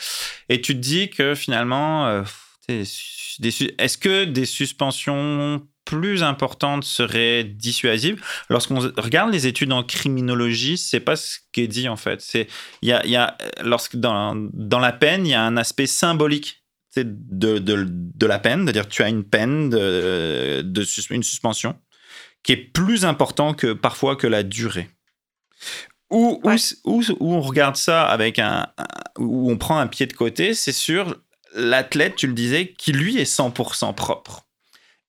Et tu te dis que finalement, est-ce que des suspensions plus importante serait dissuasive. Lorsqu'on regarde les études en criminologie, c'est pas ce qui est dit en fait. C'est il y a, y a lorsque dans, dans la peine, il y a un aspect symbolique de, de, de, la peine, c'est-à-dire tu as une peine de, de une suspension qui est plus important que parfois que la durée. Ou, où, on regarde ça avec un, où on prend un pied de côté, c'est sur l'athlète, tu le disais, qui lui est 100% propre.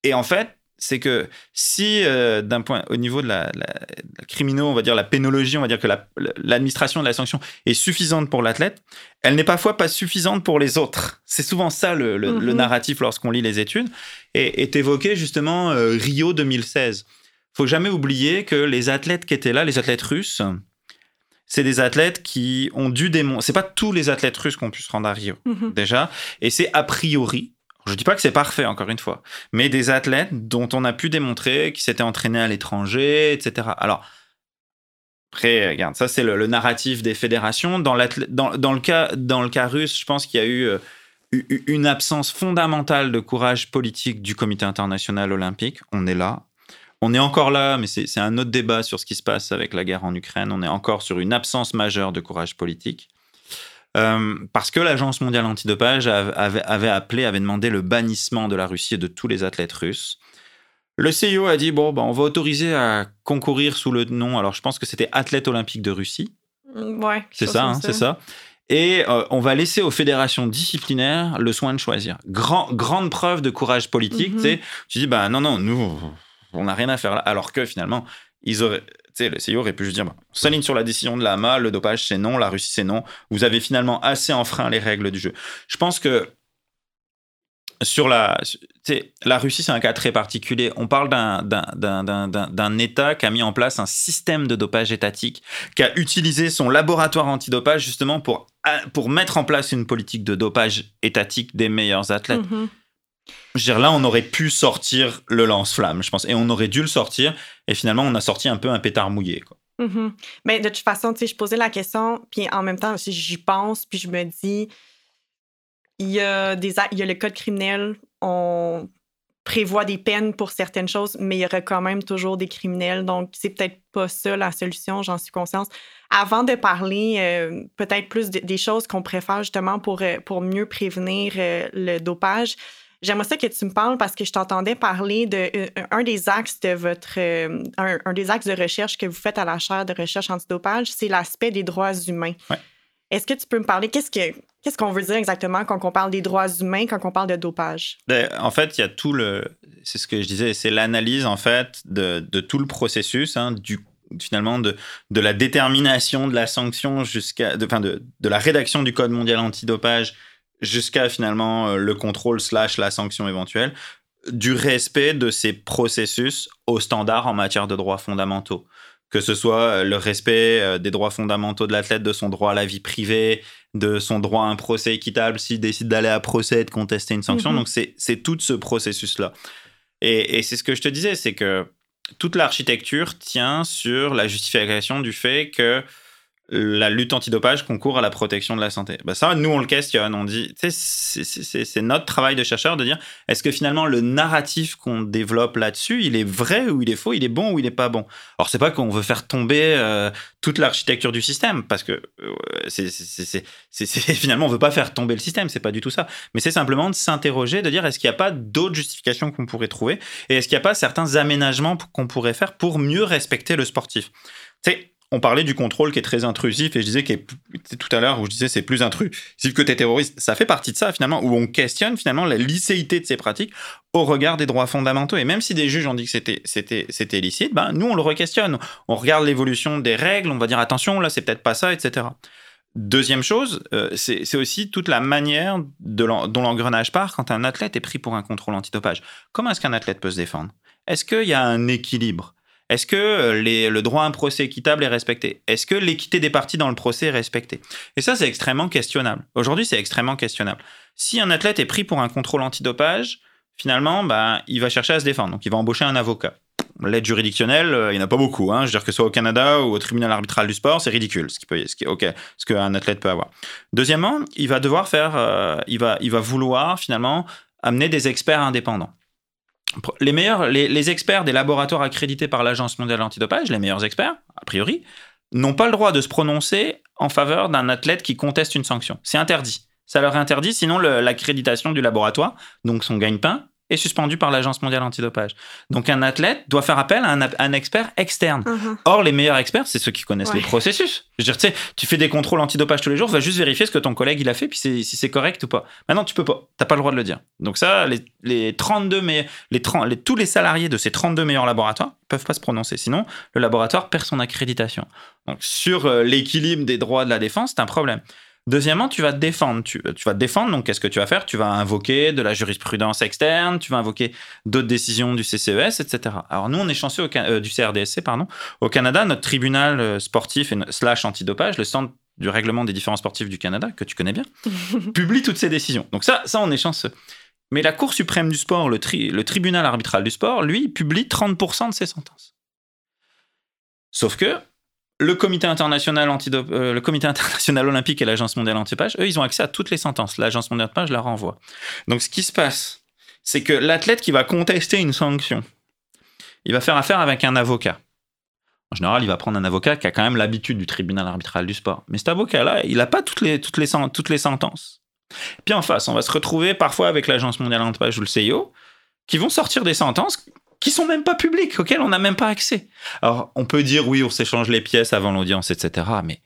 Et en fait, c'est que si euh, d'un point au niveau de la, la, on va dire la pénologie, on va dire que l'administration de la sanction est suffisante pour l'athlète, elle n'est parfois pas suffisante pour les autres. C'est souvent ça le, mm-hmm. narratif lorsqu'on lit les études. Et est évoqué justement euh, Rio 2016. Faut jamais oublier que les athlètes qui étaient là, les athlètes russes, c'est des athlètes qui ont dû démontrer. C'est pas tous les athlètes russes qui ont pu se rendre à Rio mm-hmm. déjà, et c'est a priori je dis pas que c'est parfait, encore une fois, mais des athlètes dont on a pu démontrer qu'ils s'étaient entraînés à l'étranger, etc. Alors, après, regarde, ça c'est le, narratif des fédérations. Dans, dans, dans, le cas, dans le cas russe, je pense qu'il y a eu euh, une absence fondamentale de courage politique du comité international olympique. On est là. On est encore là, mais c'est un autre débat sur ce qui se passe avec la guerre en Ukraine. On est encore sur une absence majeure de courage politique. Euh, parce que l'Agence mondiale antidopage avait, avait, appelé, avait demandé le bannissement de la Russie et de tous les athlètes russes. Le CIO a dit bon, bah, on va autoriser à concourir sous le nom. Alors, je pense que c'était athlète olympique de Russie. Mm, ouais. C'est ça, hein, c'est ça. Et euh, on va laisser aux fédérations disciplinaires le soin de choisir. Grand, grande preuve de courage politique. Mm-hmm. Tu dis, bah non, non, nous, on n'a rien à faire là. Alors que finalement, ils auraient, le CIO aurait pu juste dire, on s'aligne sur la décision de l'AMA, le dopage c'est non, la Russie c'est non. Vous avez finalement assez enfreint les règles du jeu. Je pense que sur la, la Russie, c'est un cas très particulier. On parle d'un État qui a mis en place un système de dopage étatique, qui a utilisé son laboratoire antidopage justement pour, pour mettre en place une politique de dopage étatique des meilleurs athlètes. Mm-hmm. Je veux dire, là, on aurait pu sortir le lance-flamme, je pense, et on aurait dû le sortir. Et finalement, on a sorti un peu un pétard mouillé. Mm-hmm. Mais de toute façon, je posais la question, puis en même temps, j'y pense, puis je me dis, il y a y a le code criminel, on prévoit des peines pour certaines choses, mais il y aura quand même toujours des criminels. Donc, c'est peut-être pas ça la solution, j'en suis consciente. Avant de parler euh, peut-être plus des choses qu'on préfère justement pour, euh, pour mieux prévenir euh, le dopage, J'aimerais ça que tu me parles parce que je t'entendais parler de euh, un des axes de votre euh, un, des axes de recherche que vous faites à la chaire de recherche antidopage, c'est l'aspect des droits humains. Est-ce que tu peux me parler qu'est-ce que qu'est-ce qu'on veut dire exactement quand on parle des droits humains, quand on parle de dopage? Ben, En fait, il y a tout le c'est ce que je disais, c'est l'analyse en fait de, de, tout le processus hein, du finalement de, de la détermination de la sanction jusqu'à de, de, de la rédaction du code mondial antidopage jusqu'à finalement euh, le contrôle slash la sanction éventuelle, du respect de ces processus aux standards en matière de droits fondamentaux. Que ce soit euh, le respect euh, des droits fondamentaux de l'athlète, de son droit à la vie privée, de son droit à un procès équitable s'il décide d'aller à procès et de contester une sanction. Mhm. Donc c'est tout ce processus-là. Et, et c'est ce que je te disais, c'est que toute l'architecture tient sur la justification du fait que la lutte antidopage concourt à la protection de la santé. Bah ça, nous, on le questionne. On dit, c'est notre travail de chercheur de dire, est-ce que finalement le narratif qu'on développe là-dessus, il est vrai ou il est faux, il est bon ou il n'est pas bon? Alors, c'est pas qu'on veut faire tomber euh, toute l'architecture du système, parce que euh, c'est finalement, on veut pas faire tomber le système, c'est pas du tout ça. Mais c'est simplement de s'interroger, de dire, est-ce qu'il n'y a pas d'autres justifications qu'on pourrait trouver? Et est-ce qu'il n'y a pas certains aménagements qu'on pourrait faire pour mieux respecter le sportif? C'est on parlait du contrôle qui est très intrusif et je disais que tout à l'heure où je disais c'est plus intrusif que t'es terroriste. Ça fait partie de ça finalement où on questionne finalement la licéité de ces pratiques au regard des droits fondamentaux. Et même si des juges ont dit que c'était c'était c'était licite, ben nous on le re-questionne. On regarde l'évolution des règles, on va dire attention là c'est peut-être pas ça, etc. Deuxième chose, euh, c'est aussi toute la manière dont l'engrenage part quand un athlète est pris pour un contrôle antidopage. Comment est-ce qu'un athlète peut se défendre? Est-ce qu'il y a un équilibre? Est-ce que euh, le droit à un procès équitable est respecté? Est-ce que l'équité des parties dans le procès est respectée? Et ça, c'est extrêmement questionnable. Aujourd'hui, c'est extrêmement questionnable. Si un athlète est pris pour un contrôle antidopage, finalement, bah, il va chercher à se défendre. Donc, il va embaucher un avocat. L'aide juridictionnelle, euh, il n'y en a pas beaucoup. Hein. Je veux dire que ce soit au Canada ou au tribunal arbitral du sport, c'est ridicule ce, qui peut, ce, qui, ce qu'un athlète peut avoir. Deuxièmement, il va devoir faire, euh, il, va, il va vouloir finalement amener des experts indépendants les meilleurs, experts des laboratoires accrédités par l'Agence mondiale antidopage, les meilleurs experts, a priori, n'ont pas le droit de se prononcer en faveur d'un athlète qui conteste une sanction. C'est interdit. Ça leur est interdit, sinon l'accréditation du laboratoire, donc son gagne-pain, est suspendu par l'Agence mondiale antidopage. Donc un athlète doit faire appel à un, expert externe. Uh-huh. Or, les meilleurs experts, c'est ceux qui connaissent les processus. Je veux dire, tu sais, tu fais des contrôles antidopage tous les jours, va juste vérifier ce que ton collègue il a fait, puis si c'est correct ou pas. Maintenant, tu peux pas. T'as pas le droit de le dire. Donc ça, les, les 32 mais les, 30, les, tous les salariés de ces 32 meilleurs laboratoires peuvent pas se prononcer. Sinon, le laboratoire perd son accréditation. Donc sur euh, l'équilibre des droits de la défense, c'est un problème. Deuxièmement, tu vas te défendre. Tu, vas te défendre, donc qu'est-ce que tu vas faire? Tu vas invoquer de la jurisprudence externe, tu vas invoquer d'autres décisions du CCES, etc. Alors nous, on est chanceux euh, du CRDSC, pardon. Au Canada, notre tribunal euh, sportif et slash antidopage, le centre du règlement des différents sportifs du Canada, que tu connais bien, publie toutes ces décisions. Donc ça, ça, on est chanceux. Mais la Cour suprême du sport, le, le tribunal arbitral du sport, lui, publie 30% de ses sentences. Sauf que le comité international euh, le comité international olympique et l'agence mondiale antidopage, eux, ils ont accès à toutes les sentences. L'agence mondiale antidopage la renvoie. Donc, ce qui se passe, c'est que l'athlète qui va contester une sanction, il va faire affaire avec un avocat. En général, il va prendre un avocat qui a quand même l'habitude du tribunal arbitral du sport. Mais cet avocat-là, il n'a pas toutes les, toutes, les, sentences. Puis en face, on va se retrouver parfois avec l'agence mondiale antidopage ou le CIO, qui vont sortir des sentences qui sont même pas publics, auxquels on n'a même pas accès. Alors, on peut dire oui, on s'échange les pièces avant l'audience, etc. Mais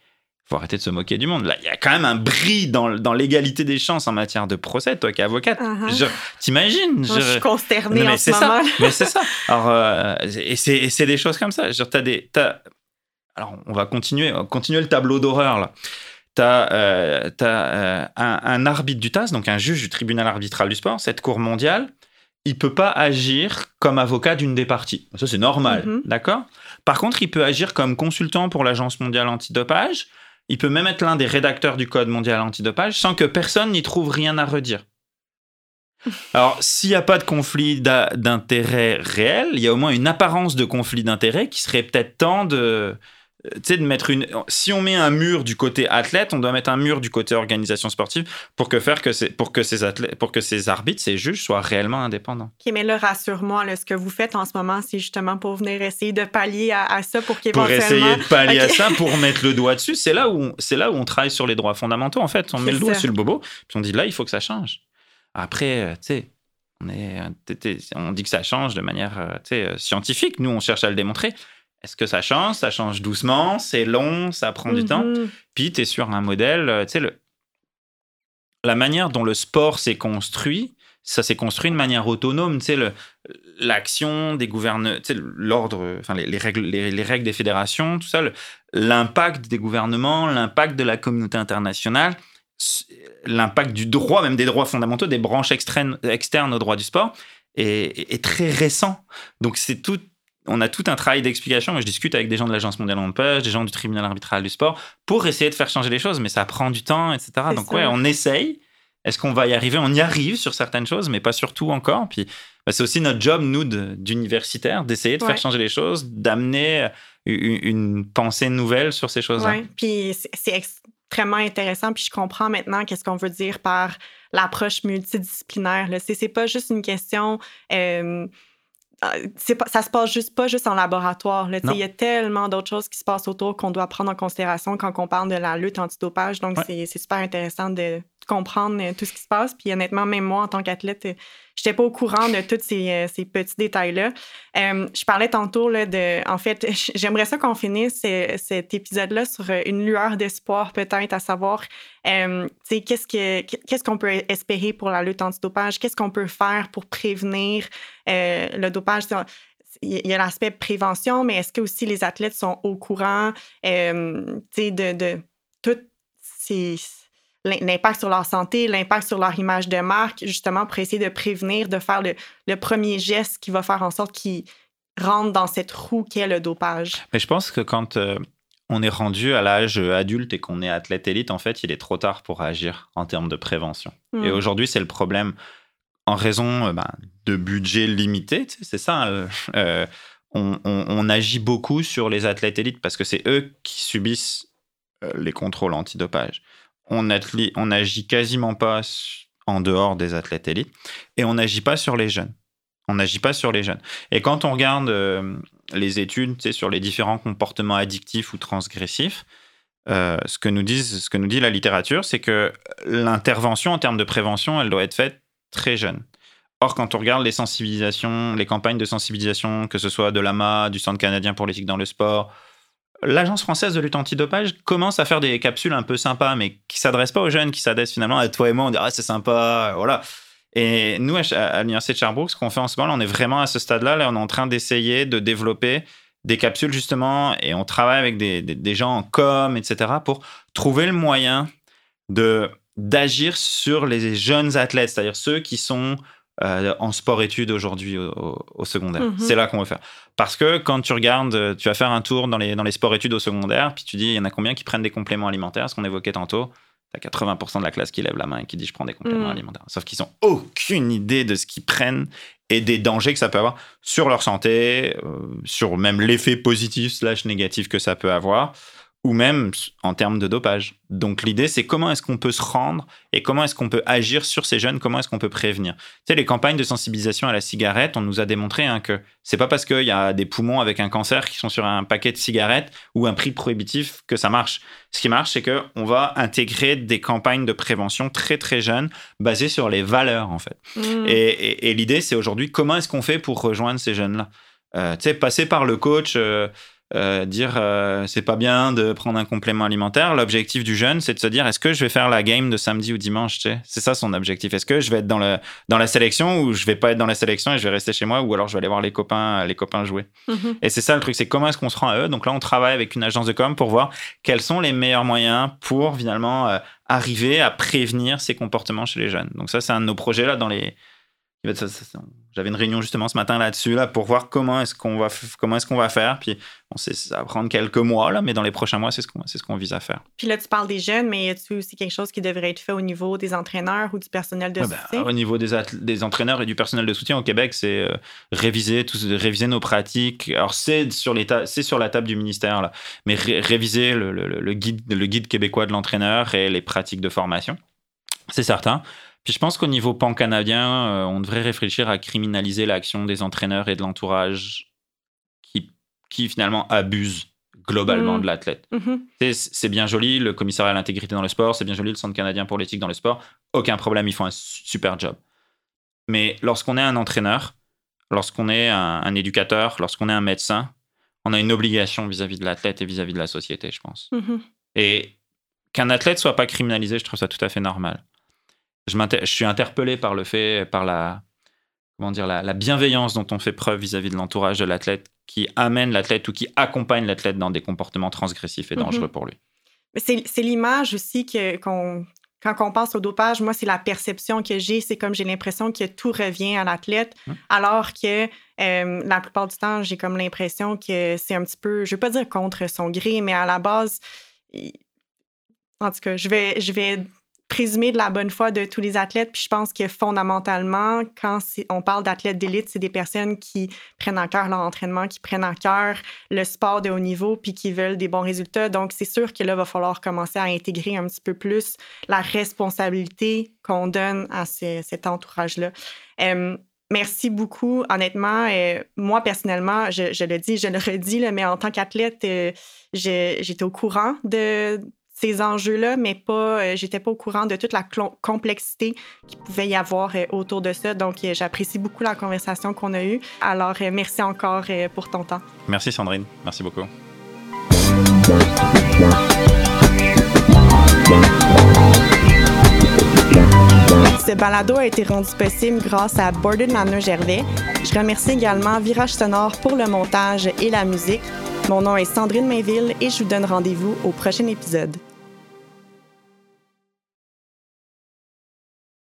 faut arrêter de se moquer du monde. Là, il y a quand même un bris dans, dans l'égalité des chances en matière de procès, toi qui es avocate. Uh-huh. T'imagines je... suis consternée en ce moment. mais c'est ça. Alors, euh, et c'est des choses comme ça. Genre, as des, Alors, on va continuer, continuer le tableau d'horreur là. Tu as, euh, euh, un, un, arbitre du TAS, donc un juge du tribunal arbitral du sport, cette cour mondiale, il peut pas agir comme avocat d'une des parties. Ça, c'est normal, mhm. d'accord? Par contre, il peut agir comme consultant pour l'Agence mondiale antidopage. Il peut même être l'un des rédacteurs du Code mondial antidopage sans que personne n'y trouve rien à redire. Alors, s'il n'y a pas de conflit d'intérêt réel, il y a au moins une apparence de conflit d'intérêt qui serait peut-être temps de, tu sais, de mettre une. Si on met un mur du côté athlète, on doit mettre un mur du côté organisation sportive pour que faire que c'est pour que ces athlètes, pour que ces arbitres, ces juges soient réellement indépendants. Ok, mais là, rassure-moi, ce que vous faites en ce moment, c'est justement pour venir essayer de pallier à, ça pour qu'éventuellement. Pour essayer de pallier à ça, pour mettre le doigt dessus, c'est là où c'est là où on travaille sur les droits fondamentaux. En fait, on met le doigt sur le bobo, puis on dit là, il faut que ça change. Après, euh, tu sais on, est, on dit que ça change de manière scientifique. Nous, on cherche à le démontrer. Est-ce que ça change? Ça change doucement, c'est long, ça prend du temps? Mhm. Puis tu es sur un modèle, tu sais, le... la manière dont le sport s'est construit, ça s'est construit de manière autonome. Tu sais, l'action des gouverneurs, tu sais, l'ordre, enfin, les, règles, les, règles des fédérations, tout ça, l'impact des gouvernements, l'impact de la communauté internationale, l'impact du droit, même des droits fondamentaux, des branches externes, externes au droit du sport, est, est très récent. Donc, c'est tout on a tout un travail d'explication. Moi, je discute avec des gens de l'Agence mondiale de pêche, des gens du tribunal arbitral du sport, pour essayer de faire changer les choses, mais ça prend du temps, etc. Donc, ouais, on essaye. Est-ce qu'on va y arriver? On y arrive sur certaines choses, mais pas sur tout encore. Puis, bah, c'est aussi notre job, nous, d'universitaires, d'essayer de faire changer les choses, d'amener euh, une, pensée nouvelle sur ces choses-là. Puis c'est extrêmement intéressant. Puis je comprends maintenant qu'est-ce qu'on veut dire par l'approche multidisciplinaire. C'est pas juste une question. Euh, pas, ça se passe juste pas juste en laboratoire. Il y a tellement d'autres choses qui se passent autour qu'on doit prendre en considération quand on parle de la lutte antidopage. Donc, c'est super intéressant de comprendre euh, tout ce qui se passe. Puis honnêtement, même moi, en tant qu'athlète, euh, je n'étais pas au courant de tous ces, euh, petits détails-là. je parlais tantôt là, de... En fait, j'aimerais ça qu'on finisse cet épisode-là sur une lueur d'espoir, peut-être, à savoir, qu'est-ce qu'on qu'est-ce qu'on peut espérer pour la lutte antidopage? Qu'est-ce qu'on peut faire pour prévenir le dopage? il y a l'aspect prévention, mais est-ce que aussi les athlètes sont au courant de, de, de toutes ces, l'impact sur leur santé, l'impact sur leur image de marque, justement pour essayer de prévenir, de faire le, premier geste qui va faire en sorte qu'ils rentrent dans cette roue qu'est le dopage. Mais je pense que quand euh, on est rendu à l'âge adulte et qu'on est athlète élite, en fait, il est trop tard pour agir en termes de prévention. Et hmm. aujourd'hui, c'est le problème en raison euh, ben, de budget limité. c'est ça. Euh, on, on, agit beaucoup sur les athlètes élites parce que c'est eux qui subissent les contrôles antidopage on, n'agit quasiment pas en dehors des athlètes élites et on n'agit pas sur les jeunes. On n'agit pas sur les jeunes. Et quand on regarde euh, les études sur les différents comportements addictifs ou transgressifs, euh, ce, que nous ce que nous dit la littérature, c'est que l'intervention en termes de prévention, elle doit être faite très jeune. Or, quand on regarde les sensibilisations, les campagnes de sensibilisation, que ce soit de l'AMA, du Centre canadien pour l'éthique dans le sport, l'Agence française de lutte antidopage commence à faire des capsules un peu sympas, mais qui s'adressent pas aux jeunes, qui s'adressent finalement à toi et moi. On dirait ah, c'est sympa, voilà. Et nous, à, l'Université de Sherbrooke, ce qu'on fait en ce moment, on est vraiment à ce stade-là. Là, on est en train d'essayer de développer des capsules, justement, et on travaille avec des, des gens en com, etc., pour trouver le moyen de d'agir sur les jeunes athlètes, c'est-à-dire ceux qui sont euh, en sport-études aujourd'hui au, secondaire. Mhm. C'est là qu'on va faire. Parce que quand tu regardes, euh, tu vas faire un tour dans les, dans les sports-études au secondaire, puis tu dis, il y en a combien qui prennent des compléments alimentaires, ce qu'on évoquait tantôt. Tu as 80% de la classe qui lève la main et qui dit, je prends des compléments mhm. alimentaires. Sauf qu'ils n'ont aucune idée de ce qu'ils prennent et des dangers que ça peut avoir sur leur santé, euh, sur même l'effet positif slash négatif que ça peut avoir ou même en termes de dopage. Donc l'idée, c'est comment est-ce qu'on peut se rendre et comment est-ce qu'on peut agir sur ces jeunes, comment est-ce qu'on peut prévenir. Tu sais, les campagnes de sensibilisation à la cigarette, on nous a démontré hein, que c'est pas parce qu'il y a des poumons avec un cancer qui sont sur un paquet de cigarettes ou un prix prohibitif que ça marche. Ce qui marche, c'est qu'on va intégrer des campagnes de prévention très très jeunes basées sur les valeurs en fait. Mmh. Et, l'idée, c'est aujourd'hui comment est-ce qu'on fait pour rejoindre ces jeunes-là? Euh, tu sais, passer par le coach. Euh, euh, dire euh, c'est pas bien de prendre un complément alimentaire. L'objectif du jeune, c'est de se dire est-ce que je vais faire la game de samedi ou dimanche C'est ça son objectif. Est-ce que je vais être dans, le, dans la sélection ou je vais pas être dans la sélection et je vais rester chez moi ou alors je vais aller voir les copains, les copains jouer? Mhm. Et c'est ça le truc, c'est comment est-ce qu'on se rend à eux? Donc là, on travaille avec une agence de com pour voir quels sont les meilleurs moyens pour finalement euh, arriver à prévenir ces comportements chez les jeunes. Donc ça, c'est un de nos projets là dans les j'avais une réunion justement ce matin là-dessus là pour voir comment est-ce qu'on va comment est-ce qu'on va faire. Puis on sait ça va prendre quelques mois là, mais dans les prochains mois c'est ce qu'on c'est ce qu'on vise à faire. Puis là tu parles des jeunes, mais y a-tu aussi quelque chose qui devrait être fait au niveau des entraîneurs ou du personnel de ben, soutien? Au niveau des, des entraîneurs et du personnel de soutien au Québec, c'est euh, réviser tout, réviser nos pratiques. Alors c'est sur l'état c'est sur la table du ministère là, mais réviser le, le, guide le guide québécois de l'entraîneur et les pratiques de formation. C'est certain. Puis je pense qu'au niveau pan-canadien, euh, on devrait réfléchir à criminaliser l'action des entraîneurs et de l'entourage qui, qui finalement abusent globalement mmh. de l'athlète. Mmh c'est bien joli, le commissariat à l'intégrité dans le sport, c'est bien joli, le Centre canadien pour l'éthique dans le sport. Aucun problème, ils font un super job. Mais lorsqu'on est un entraîneur, lorsqu'on est un, éducateur, lorsqu'on est un médecin, on a une obligation vis-à-vis de l'athlète et vis-à-vis de la société, je pense. Mhm. Et qu'un athlète soit pas criminalisé, je trouve ça tout à fait normal. Je, je suis interpellé par le fait, par la, comment dire, la, bienveillance dont on fait preuve vis-à--vis de l'entourage de l'athlète qui amène l'athlète ou qui accompagne l'athlète dans des comportements transgressifs et mhm. dangereux pour lui. C'est l'image aussi que, quand on pense au dopage, moi, c'est la perception que j'ai. C'est comme j'ai l'impression que tout revient à l'athlète, hum. alors que euh, la plupart du temps, j'ai comme l'impression que c'est un petit peu, je ne vais pas dire contre son gré, mais à la base, en tout cas, je vais, je vais présumer de la bonne foi de tous les athlètes. Puis je pense que fondamentalement, quand on parle d'athlètes d'élite, c'est des personnes qui prennent en cœur leur entraînement, qui prennent en cœur le sport de haut niveau, puis qui veulent des bons résultats. Donc, c'est sûr que là, il va falloir commencer à intégrer un petit peu plus la responsabilité qu'on donne à cet entourage-là. Merci beaucoup. Honnêtement, euh, moi, personnellement, je, le dis, je le redis, mais en tant qu'athlète, euh, j'étais au courant de, ces enjeux-là, mais pas, euh, j'étais pas au courant de toute la complexité qu'il pouvait y avoir euh, autour de ça. Donc, euh, j'apprécie beaucoup la conversation qu'on a eue. Alors, merci encore pour ton temps. Merci Sandrine, merci beaucoup. Ce balado a été rendu possible grâce à Borden Manor Gervais. Je remercie également Virage Sonore pour le montage et la musique. Mon nom est Sandrine Mainville et je vous donne rendez-vous au prochain épisode.